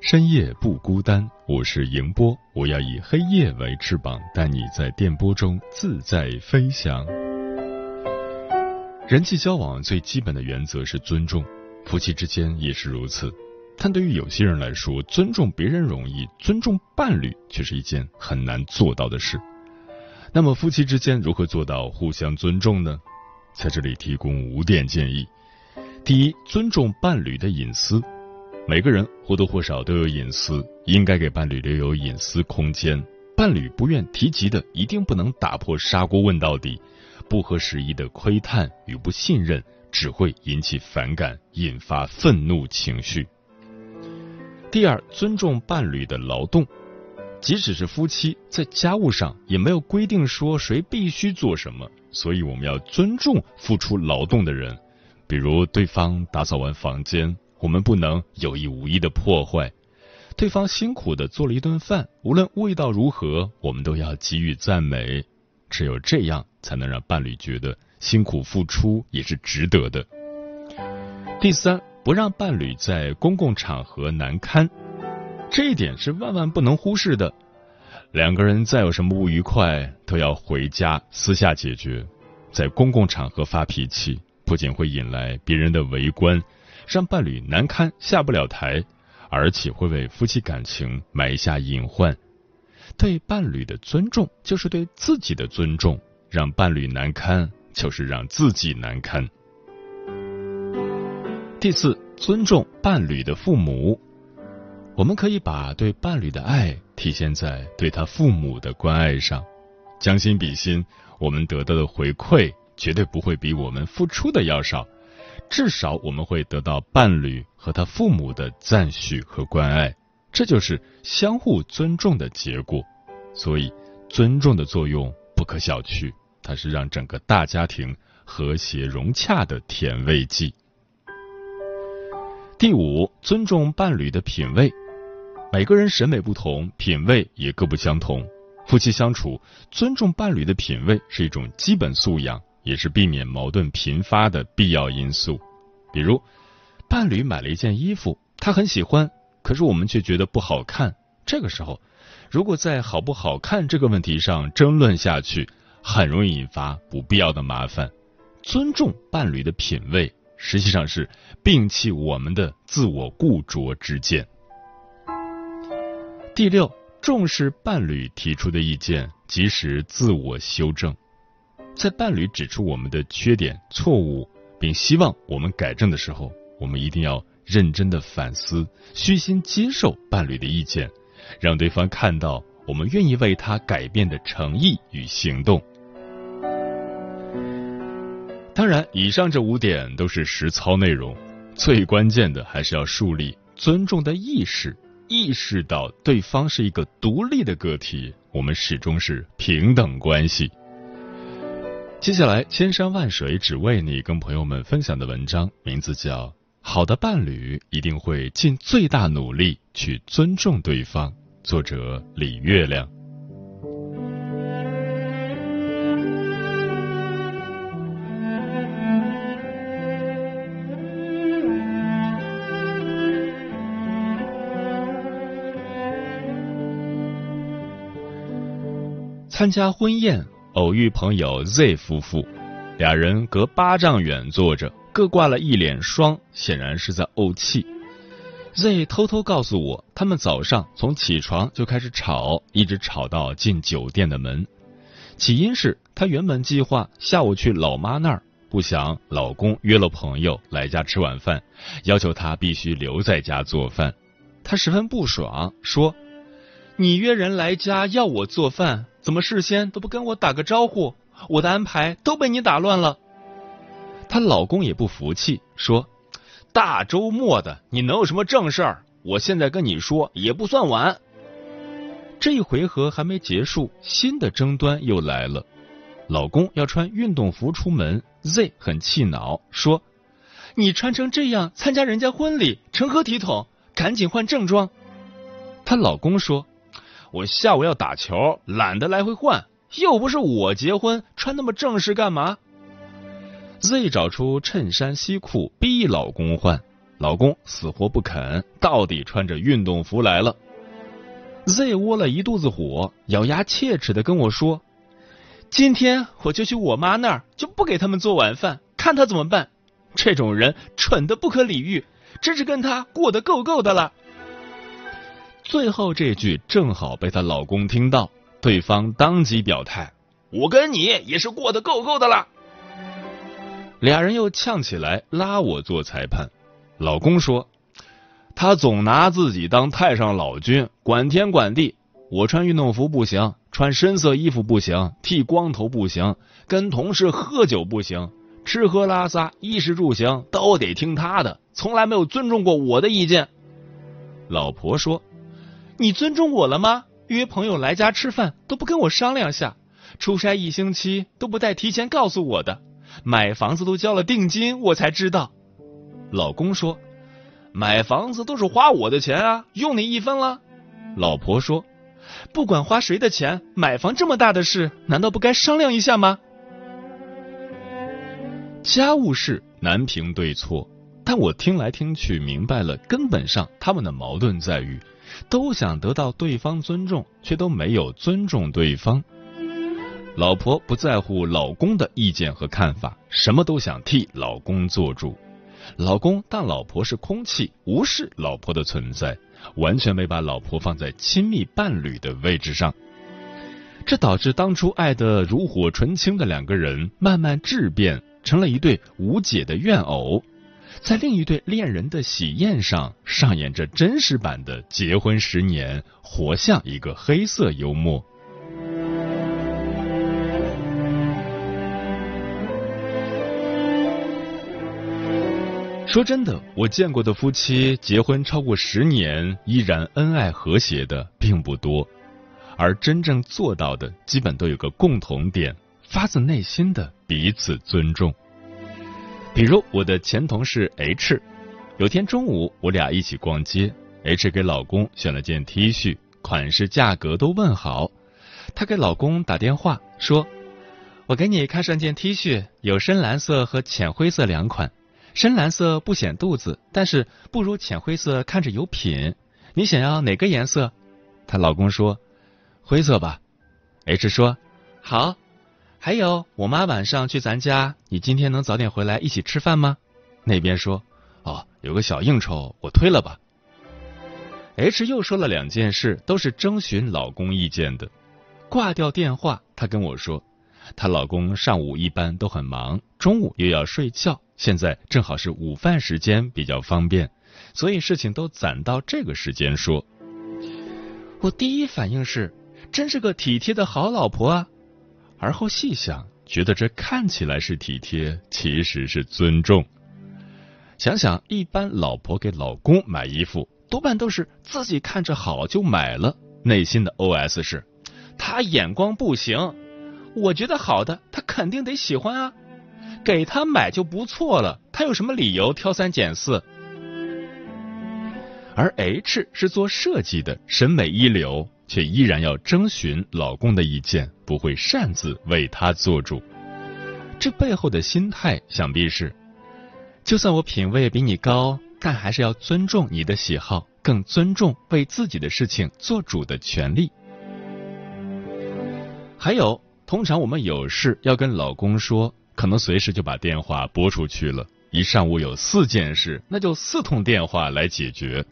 深夜不孤单，我是迎波，我要以黑夜为翅膀，带你在电波中自在飞翔。人际交往最基本的原则是尊重，夫妻之间也是如此。但对于有些人来说，尊重别人容易，尊重伴侣却是一件很难做到的事。那么，夫妻之间如何做到互相尊重呢？在这里提供五点建议：第一，尊重伴侣的隐私。每个人或多或少都有隐私，应该给伴侣留有隐私空间。伴侣不愿提及的，一定不能打破砂锅问到底。不合时宜的窥探与不信任，只会引起反感，引发愤怒情绪。第二，尊重伴侣的劳动，即使是夫妻，在家务上也没有规定说谁必须做什么，所以我们要尊重付出劳动的人，比如对方打扫完房间。我们不能有意无意的破坏，对方辛苦的做了一顿饭，无论味道如何，我们都要给予赞美。只有这样，才能让伴侣觉得辛苦付出也是值得的。第三，不让伴侣在公共场合难堪，这一点是万万不能忽视的。两个人再有什么不愉快，都要回家私下解决。在公共场合发脾气，不仅会引来别人的围观。让伴侣难堪下不了台，而且会为夫妻感情埋下隐患。对伴侣的尊重就是对自己的尊重，让伴侣难堪就是让自己难堪。第四，尊重伴侣的父母。我们可以把对伴侣的爱体现在对他父母的关爱上，将心比心，我们得到的回馈绝对不会比我们付出的要少。至少我们会得到伴侣和他父母的赞许和关爱，这就是相互尊重的结果。所以，尊重的作用不可小觑，它是让整个大家庭和谐融洽的甜味剂。第五，尊重伴侣的品味。每个人审美不同，品味也各不相同。夫妻相处，尊重伴侣的品味是一种基本素养。也是避免矛盾频发的必要因素。比如，伴侣买了一件衣服，他很喜欢，可是我们却觉得不好看。这个时候，如果在好不好看这个问题上争论下去，很容易引发不必要的麻烦。尊重伴侣的品味，实际上是摒弃我们的自我固着之见。第六，重视伴侣提出的意见，及时自我修正。在伴侣指出我们的缺点、错误，并希望我们改正的时候，我们一定要认真的反思，虚心接受伴侣的意见，让对方看到我们愿意为他改变的诚意与行动。当然，以上这五点都是实操内容，最关键的还是要树立尊重的意识，意识到对方是一个独立的个体，我们始终是平等关系。接下来，千山万水只为你，跟朋友们分享的文章名字叫《好的伴侣一定会尽最大努力去尊重对方》，作者李月亮。参加婚宴。偶遇朋友 Z 夫妇，俩人隔八丈远坐着，各挂了一脸霜，显然是在怄气。Z 偷偷告诉我，他们早上从起床就开始吵，一直吵到进酒店的门。起因是他原本计划下午去老妈那儿，不想老公约了朋友来家吃晚饭，要求他必须留在家做饭。他十分不爽，说：“你约人来家要我做饭，怎么事先都不跟我打个招呼？我的安排都被你打乱了。”她老公也不服气，说。大周末的，你能有什么正事儿？我现在跟你说也不算晚。这一回合还没结束，新的争端又来了。老公要穿运动服出门，Z 很气恼，说：“你穿成这样参加人家婚礼，成何体统？赶紧换正装。”她老公说：“我下午要打球，懒得来回换，又不是我结婚，穿那么正式干嘛？” Z 找出衬衫西裤逼老公换，老公死活不肯，到底穿着运动服来了。Z 窝了一肚子火，咬牙切齿的跟我说：“今天我就去我妈那儿，就不给他们做晚饭，看他怎么办。这种人蠢的不可理喻，真是跟他过得够够的了。”最后这句正好被她老公听到，对方当即表态：“我跟你也是过得够够的了。”俩人又呛起来，拉我做裁判。老公说：“他总拿自己当太上老君，管天管地。我穿运动服不行，穿深色衣服不行，剃光头不行，跟同事喝酒不行，吃喝拉撒，衣食住行都得听他的，从来没有尊重过我的意见。”老婆说：“你尊重我了吗？约朋友来家吃饭都不跟我商量下，出差一星期都不带提前告诉我的。”买房子都交了定金，我才知道。老公说：“买房子都是花我的钱啊，用你一分了。”老婆说：“不管花谁的钱，买房这么大的事，难道不该商量一下吗？”家务事难评对错，但我听来听去明白了，根本上他们的矛盾在于，都想得到对方尊重，却都没有尊重对方。老婆不在乎老公的意见和看法，什么都想替老公做主。老公当老婆是空气，无视老婆的存在，完全没把老婆放在亲密伴侣的位置上。这导致当初爱得如火纯青的两个人，慢慢质变成了一对无解的怨偶，在另一对恋人的喜宴上上演着真实版的结婚十年，活像一个黑色幽默。说真的，我见过的夫妻结婚超过十年依然恩爱和谐的并不多，而真正做到的，基本都有个共同点：发自内心的彼此尊重。比如我的前同事 H，有天中午我俩一起逛街，H 给老公选了件 T 恤，款式、价格都问好。她给老公打电话说：“我给你看上件 T 恤，有深蓝色和浅灰色两款。”深蓝色不显肚子，但是不如浅灰色看着有品。你想要哪个颜色？她老公说灰色吧。H 说好。还有我妈晚上去咱家，你今天能早点回来一起吃饭吗？那边说哦，有个小应酬，我推了吧。H 又说了两件事，都是征询老公意见的。挂掉电话，她跟我说，她老公上午一般都很忙，中午又要睡觉。现在正好是午饭时间，比较方便，所以事情都攒到这个时间说。我第一反应是，真是个体贴的好老婆啊。而后细想，觉得这看起来是体贴，其实是尊重。想想，一般老婆给老公买衣服，多半都是自己看着好就买了，内心的 OS 是：他眼光不行，我觉得好的，他肯定得喜欢啊。给他买就不错了，他有什么理由挑三拣四？而 H 是做设计的，审美一流，却依然要征询老公的意见，不会擅自为他做主。这背后的心态，想必是：就算我品味比你高，但还是要尊重你的喜好，更尊重为自己的事情做主的权利。还有，通常我们有事要跟老公说。可能随时就把电话拨出去了，一上午有四件事，那就四通电话来解决，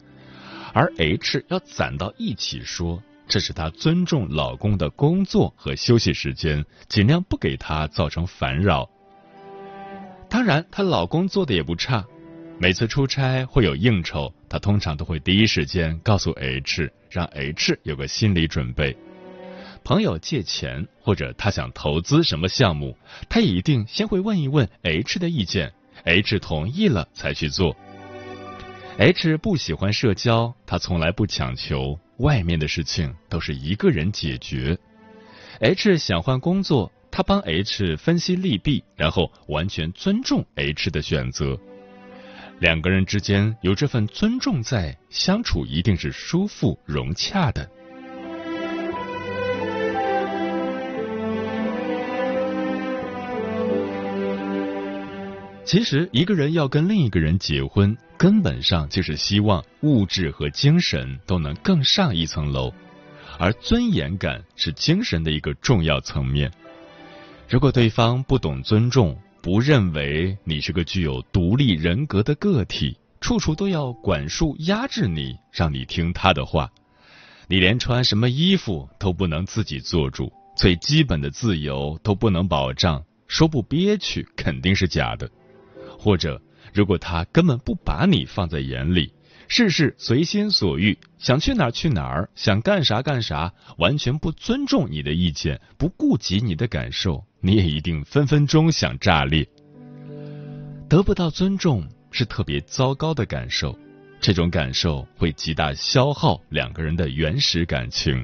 而 H 要攒到一起说，这是她尊重老公的工作和休息时间，尽量不给他造成烦扰。当然，她老公做的也不差。每次出差会有应酬，她通常都会第一时间告诉 H，让 H 有个心理准备。朋友借钱或者他想投资什么项目，他一定先会问一问 H 的意见，H 同意了才去做。H 不喜欢社交，他从来不强求，外面的事情都是一个人解决。H 想换工作，他帮 H 分析利弊，然后完全尊重 H 的选择。两个人之间有这份尊重在，相处一定是舒服融洽的。其实，一个人要跟另一个人结婚，根本上就是希望物质和精神都能更上一层楼，而尊严感是精神的一个重要层面。如果对方不懂尊重，不认为你是个具有独立人格的个体，处处都要管束压制你，让你听他的话。你连穿什么衣服都不能自己做主，最基本的自由都不能保障，说不憋屈肯定是假的。或者，如果他根本不把你放在眼里，事事随心所欲，想去哪儿去哪儿，想干啥干啥，完全不尊重你的意见，不顾及你的感受。你也一定分分钟想炸裂。得不到尊重是特别糟糕的感受，这种感受会极大消耗两个人的原始感情。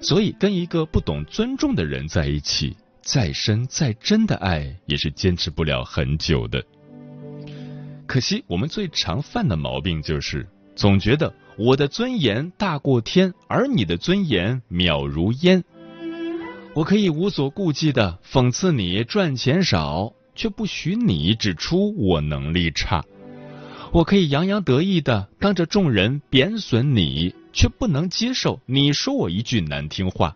所以，跟一个不懂尊重的人在一起，再深再真的爱也是坚持不了很久的。可惜，我们最常犯的毛病就是总觉得我的尊严大过天，而你的尊严渺如烟。我可以无所顾忌的讽刺你赚钱少，却不许你指出我能力差；我可以洋洋得意的当着众人贬损你，却不能接受你说我一句难听话。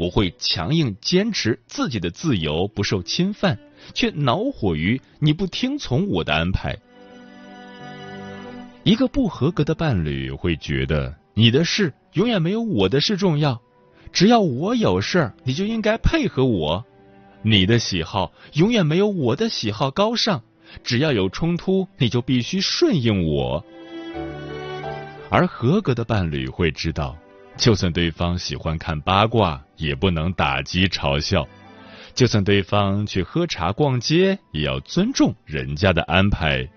我会强硬坚持自己的自由不受侵犯，却恼火于你不听从我的安排。一个不合格的伴侣会觉得你的事永远没有我的事重要。只要我有事儿，你就应该配合我。你的喜好永远没有我的喜好高尚。只要有冲突，你就必须顺应我。而合格的伴侣会知道，就算对方喜欢看八卦，也不能打击嘲笑；就算对方去喝茶逛街，也要尊重人家的安排。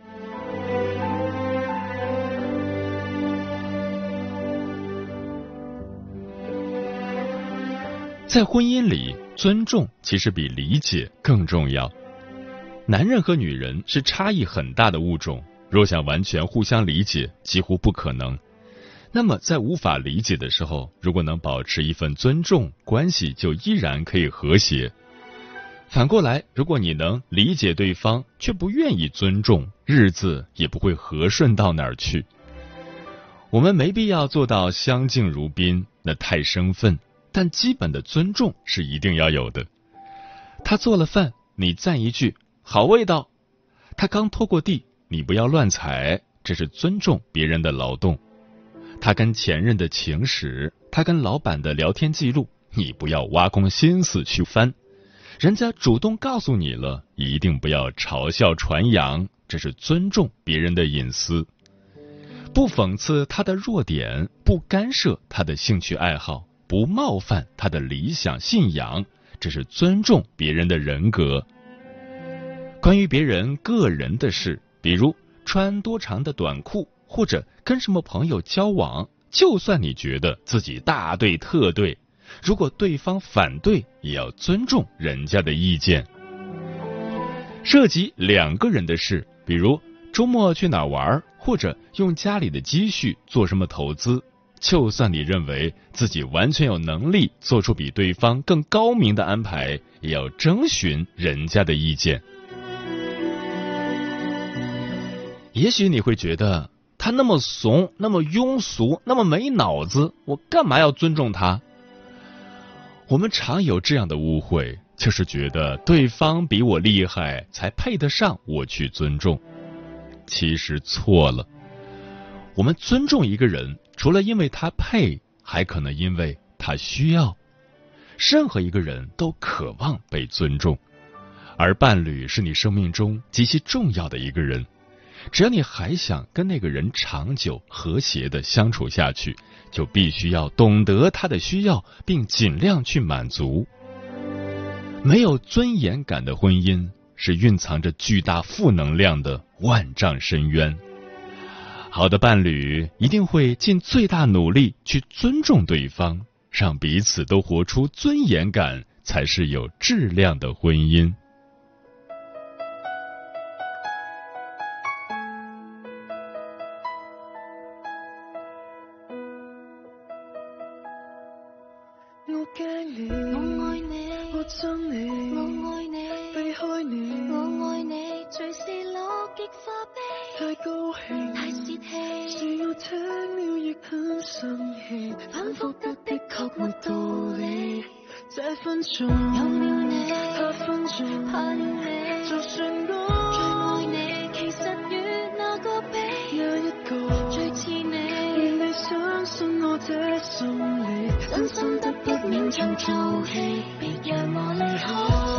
在婚姻里，尊重其实比理解更重要。男人和女人是差异很大的物种，若想完全互相理解，几乎不可能。那么，在无法理解的时候，如果能保持一份尊重，关系就依然可以和谐。反过来，如果你能理解对方，却不愿意尊重，日子也不会和顺到哪儿去。我们没必要做到相敬如宾，那太生分。但基本的尊重是一定要有的。他做了饭，你赞一句好味道；他刚拖过地，你不要乱踩，这是尊重别人的劳动。他跟前任的情史，他跟老板的聊天记录，你不要挖空心思去翻。人家主动告诉你了，一定不要嘲笑传扬，这是尊重别人的隐私。不讽刺他的弱点，不干涉他的兴趣爱好。不冒犯他的理想信仰，这是尊重别人的人格。关于别人个人的事，比如穿多长的短裤，或者跟什么朋友交往，就算你觉得自己大对特对，如果对方反对，也要尊重人家的意见。涉及两个人的事，比如周末去哪玩，或者用家里的积蓄做什么投资。就算你认为自己完全有能力做出比对方更高明的安排，也要征询人家的意见。也许你会觉得他那么怂，那么庸俗，那么没脑子，我干嘛要尊重他？我们常有这样的误会，就是觉得对方比我厉害，才配得上我去尊重。其实错了。我们尊重一个人，除了因为他配，还可能因为他需要。任何一个人都渴望被尊重，而伴侣是你生命中极其重要的一个人。只要你还想跟那个人长久和谐的相处下去，就必须要懂得他的需要，并尽量去满足。没有尊严感的婚姻是蕴藏着巨大负能量的万丈深渊。好的伴侣一定会尽最大努力去尊重对方，让彼此都活出尊严感，才是有质量的婚姻。真心得不勉强做戏别让我离开。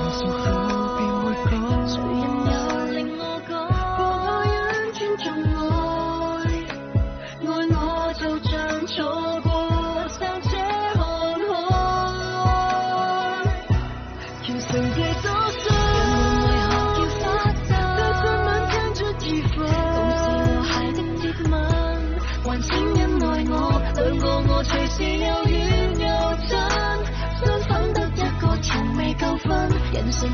每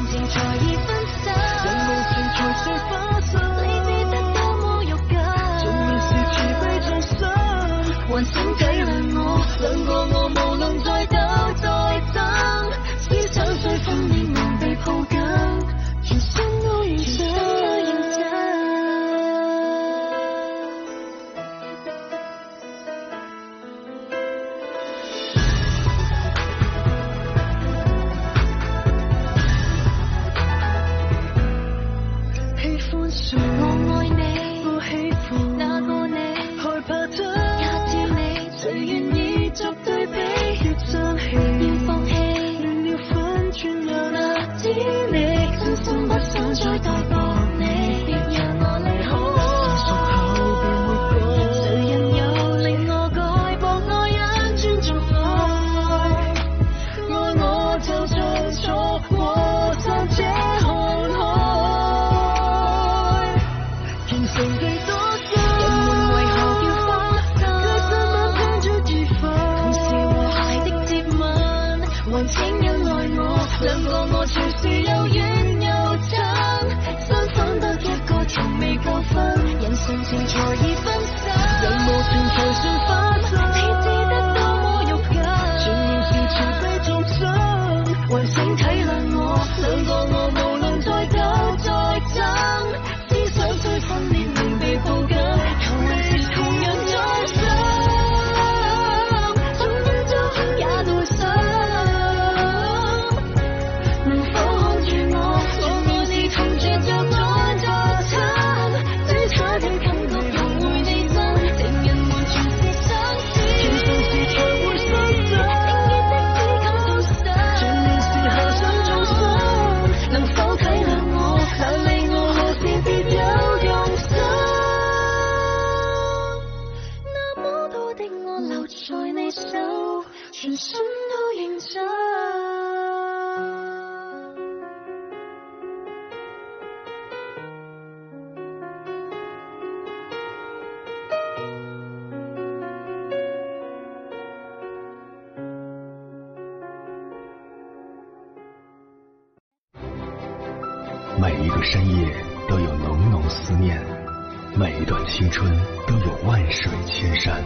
春都有万水千山，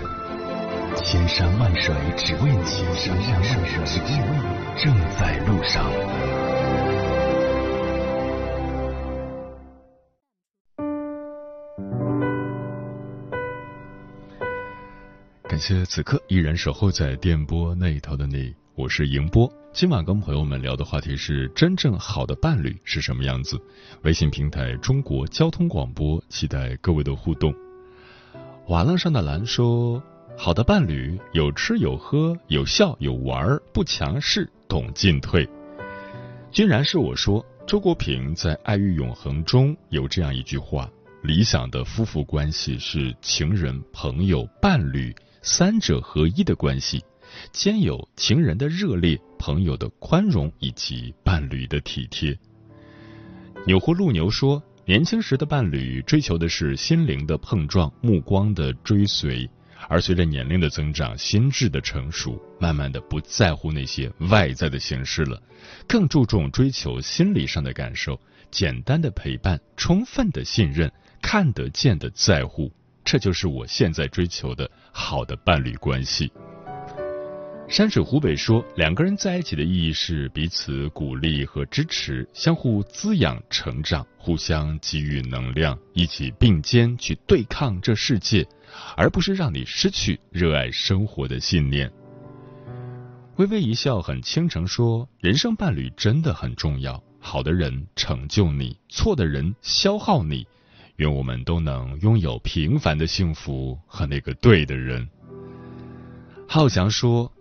千山万水只为你，千山万水只为你，正在路上。感谢此刻依然守候在电波那一头的你，我是迎波。今晚跟朋友们聊的话题是：真正好的伴侣是什么样子？微信平台中国交通广播，期待各位的互动。瓦楞上的蓝说：“好的伴侣有吃有喝有笑有玩，不强势，懂进退。”居然是我说。周国平在《爱与永恒》中有这样一句话：“理想的夫妇关系是情人、朋友、伴侣三者合一的关系，兼有情人的热烈、朋友的宽容以及伴侣的体贴。”纽祜禄牛说：“年轻时的伴侣追求的是心灵的碰撞、目光的追随，而随着年龄的增长、心智的成熟，慢慢的不在乎那些外在的形式了。”更注重追求心理上的感受，简单的陪伴，充分的信任，看得见的在乎，这就是我现在追求的好的伴侣关系。山水湖北说，两个人在一起的意义是彼此鼓励和支持，相互滋养成长，互相给予能量，一起并肩去对抗这世界，而不是让你失去热爱生活的信念。微微一笑，很倾城说：“人生伴侣真的很重要，好的人成就你，错的人消耗你。愿我们都能拥有平凡的幸福和那个对的人。”浩翔说：“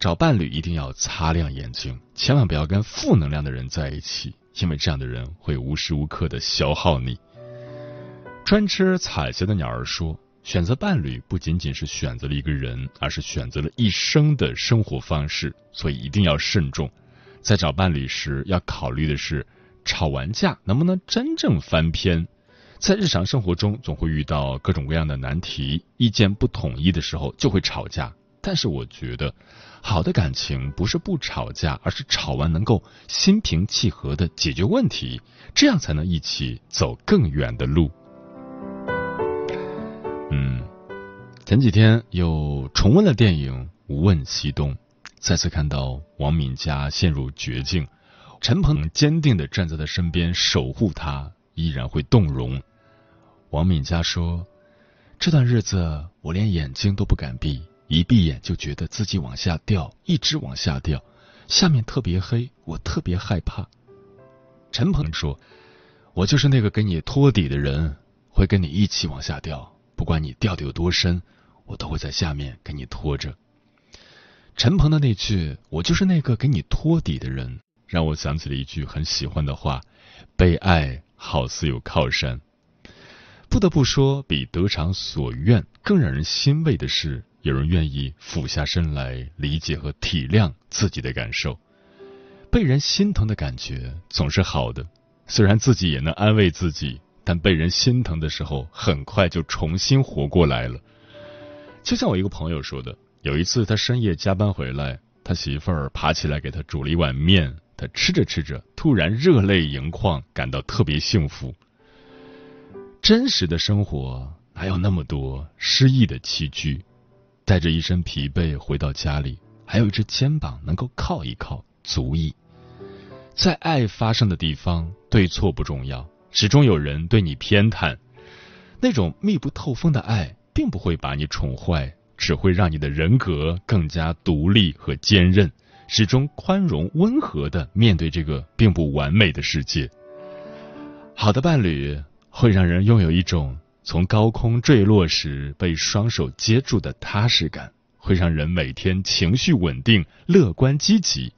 找伴侣一定要擦亮眼睛，千万不要跟负能量的人在一起，因为这样的人会无时无刻的消耗你。”专吃彩霞的鸟儿说。选择伴侣不仅仅是选择了一个人，而是选择了一生的生活方式，所以一定要慎重。在找伴侣时，要考虑的是吵完架能不能真正翻篇。在日常生活中，总会遇到各种各样的难题，意见不统一的时候就会吵架。但是我觉得，好的感情不是不吵架，而是吵完能够心平气和的解决问题，这样才能一起走更远的路。嗯，前几天又重温了电影《无问西东》，再次看到王敏佳陷入绝境，陈鹏坚定的站在他身边守护他，依然会动容。王敏佳说：“这段日子我连眼睛都不敢闭，一闭眼就觉得自己往下掉，一直往下掉，下面特别黑，我特别害怕。”陈鹏说：“我就是那个给你托底的人，会跟你一起往下掉。”不管你掉的有多深，我都会在下面给你拖着。陈鹏的那句“我就是那个给你托底的人”，让我想起了一句很喜欢的话：“被爱好似有靠山。”不得不说，比得偿所愿更让人欣慰的是，有人愿意俯下身来理解和体谅自己的感受。被人心疼的感觉总是好的，虽然自己也能安慰自己。但被人心疼的时候，很快就重新活过来了。就像我一个朋友说的，有一次他深夜加班回来，他媳妇儿爬起来给他煮了一碗面，他吃着吃着，突然热泪盈眶，感到特别幸福。真实的生活哪有那么多失意的崎岖？带着一身疲惫回到家里，还有一只肩膀能够靠一靠，足矣。在爱发生的地方，对错不重要。始终有人对你偏袒，那种密不透风的爱，并不会把你宠坏，只会让你的人格更加独立和坚韧，始终宽容温和的面对这个并不完美的世界。好的伴侣会让人拥有一种从高空坠落时被双手接住的踏实感，会让人每天情绪稳定、乐观积极。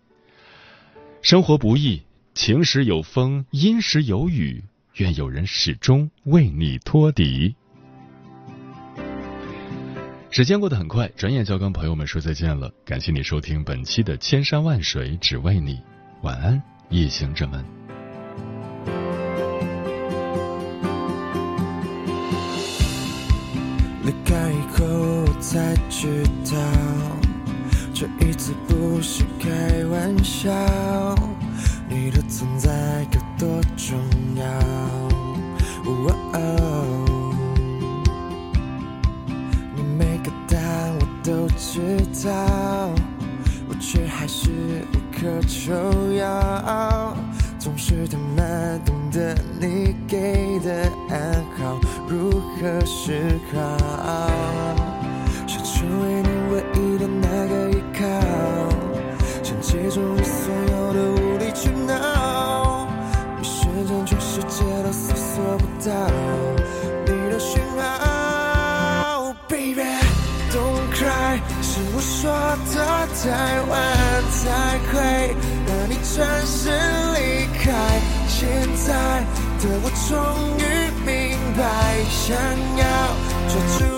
生活不易，晴时有风，阴时有雨。愿有人始终为你托底。时间过得很快，转眼就要跟朋友们说再见了。感谢你收听本期的《千山万水只为你》，晚安，夜行者们。离开以后我才知道，这一次不是开玩笑，你的存在有多重要。你每个答案我都知道，我却还是无可救药。总是太慢懂得你给的暗号如何是好想成为你唯一的那个依靠想借住你所有的无理取闹你瞬间全世界都搜索不到你的讯号 baby don't cry 是我说的太晚才会让你转身的我终于明白，想要抓住。